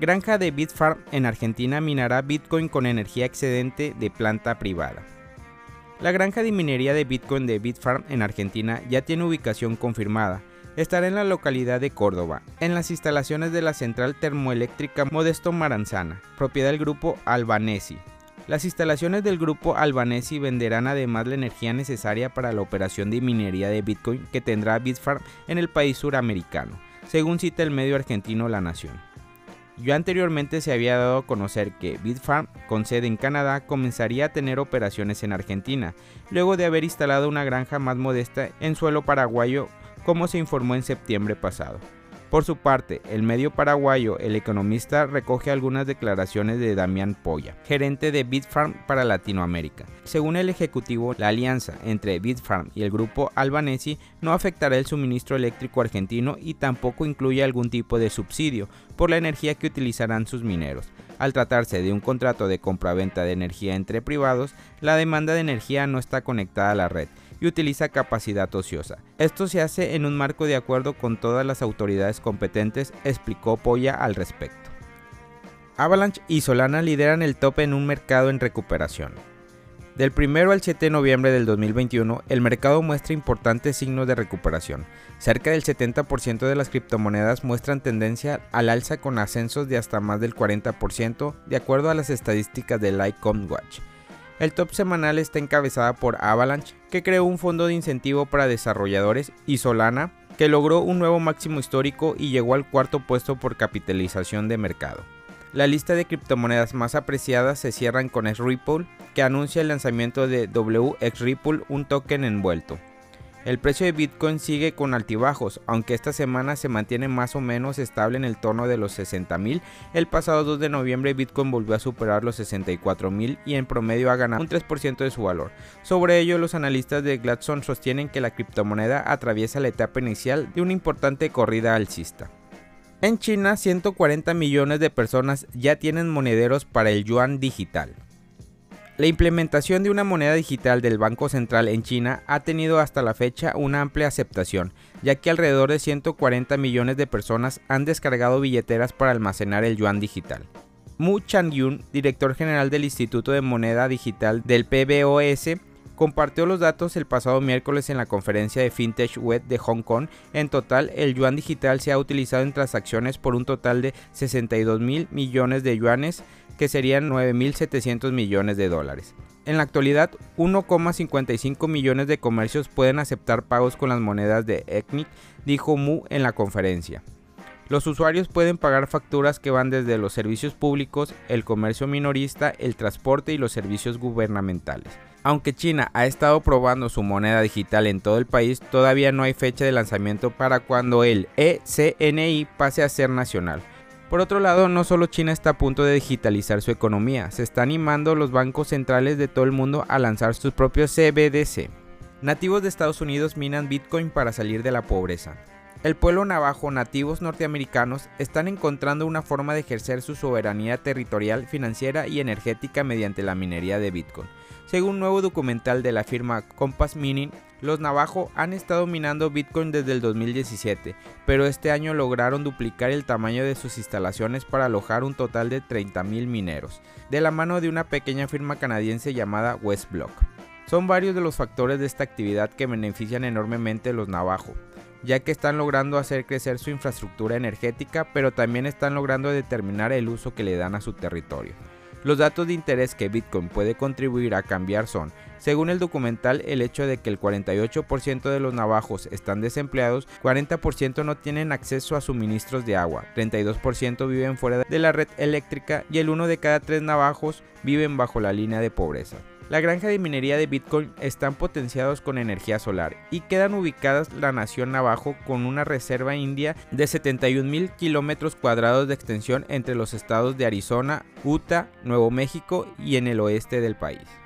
Granja de Bitfarm en Argentina minará Bitcoin con energía excedente de planta privada. La granja de minería de Bitcoin de Bitfarm en Argentina ya tiene ubicación confirmada. Estará en la localidad de Córdoba, en las instalaciones de la central termoeléctrica Modesto Maranzana, propiedad del grupo Albanesi. Las instalaciones del grupo Albanesi venderán además la energía necesaria para la operación de minería de Bitcoin que tendrá Bitfarm en el país suramericano, según cita el medio argentino La Nación. Ya anteriormente se había dado a conocer que Bitfarm, con sede en Canadá, comenzaría a tener operaciones en Argentina, luego de haber instalado una granja más modesta en suelo paraguayo, como se informó en septiembre pasado. Por su parte, el medio paraguayo El Economista recoge algunas declaraciones de Damián Polla, gerente de Bitfarm para Latinoamérica. Según el ejecutivo, la alianza entre Bitfarm y el grupo Albanesi no afectará el suministro eléctrico argentino y tampoco incluye algún tipo de subsidio por la energía que utilizarán sus mineros. Al tratarse de un contrato de compraventa de energía entre privados, la demanda de energía no está conectada a la red y utiliza capacidad ociosa. Esto se hace en un marco de acuerdo con todas las autoridades competentes, explicó Polla al respecto. Avalanche y Solana lideran el top en un mercado en recuperación. Del 1 al 7 de noviembre del 2021, el mercado muestra importantes signos de recuperación. Cerca del 70% de las criptomonedas muestran tendencia al alza con ascensos de hasta más del 40%, de acuerdo a las estadísticas de Litecoin Watch. El top semanal está encabezada por Avalanche, que creó un fondo de incentivo para desarrolladores, y Solana, que logró un nuevo máximo histórico y llegó al cuarto puesto por capitalización de mercado. La lista de criptomonedas más apreciadas se cierran con Ripple, que anuncia el lanzamiento de WXRipple, un token envuelto. El precio de Bitcoin sigue con altibajos, aunque esta semana se mantiene más o menos estable en el torno de los 60.000. El pasado 2 de noviembre Bitcoin volvió a superar los 64.000 y en promedio ha ganado un 3% de su valor. Sobre ello, los analistas de Gladstone sostienen que la criptomoneda atraviesa la etapa inicial de una importante corrida alcista. En China, 140 millones de personas ya tienen monederos para el yuan digital. La implementación de una moneda digital del Banco Central en China ha tenido hasta la fecha una amplia aceptación, ya que alrededor de 140 millones de personas han descargado billeteras para almacenar el yuan digital. Mu Changyun, director general del Instituto de Moneda Digital del PBOS, compartió los datos el pasado miércoles en la conferencia de FinTech Web de Hong Kong. En total, el yuan digital se ha utilizado en transacciones por un total de 62 mil millones de yuanes, que serían 9.700 millones de dólares. En la actualidad, 1,55 millones de comercios pueden aceptar pagos con las monedas de ECNIC, dijo Mu en la conferencia. Los usuarios pueden pagar facturas que van desde los servicios públicos, el comercio minorista, el transporte y los servicios gubernamentales. Aunque China ha estado probando su moneda digital en todo el país, todavía no hay fecha de lanzamiento para cuando el ECNI pase a ser nacional. Por otro lado, no solo China está a punto de digitalizar su economía, se está animando los bancos centrales de todo el mundo a lanzar sus propios CBDC. Nativos de Estados Unidos minan Bitcoin para salir de la pobreza. El pueblo navajo, nativos norteamericanos, están encontrando una forma de ejercer su soberanía territorial, financiera y energética mediante la minería de Bitcoin. Según un nuevo documental de la firma Compass Mining, los navajo han estado minando Bitcoin desde el 2017, pero este año lograron duplicar el tamaño de sus instalaciones para alojar un total de 30.000 mineros, de la mano de una pequeña firma canadiense llamada Westblock. Son varios de los factores de esta actividad que benefician enormemente a los navajo, ya que están logrando hacer crecer su infraestructura energética, pero también están logrando determinar el uso que le dan a su territorio. Los datos de interés que Bitcoin puede contribuir a cambiar son, según el documental, el hecho de que el 48% de los navajos están desempleados, 40% no tienen acceso a suministros de agua, 32% viven fuera de la red eléctrica y el uno de cada tres navajos viven bajo la línea de pobreza. La granja de minería de Bitcoin están potenciados con energía solar y quedan ubicadas la nación Navajo con una reserva india de 71 mil kilómetros cuadrados de extensión entre los estados de Arizona, Utah, Nuevo México y en el oeste del país.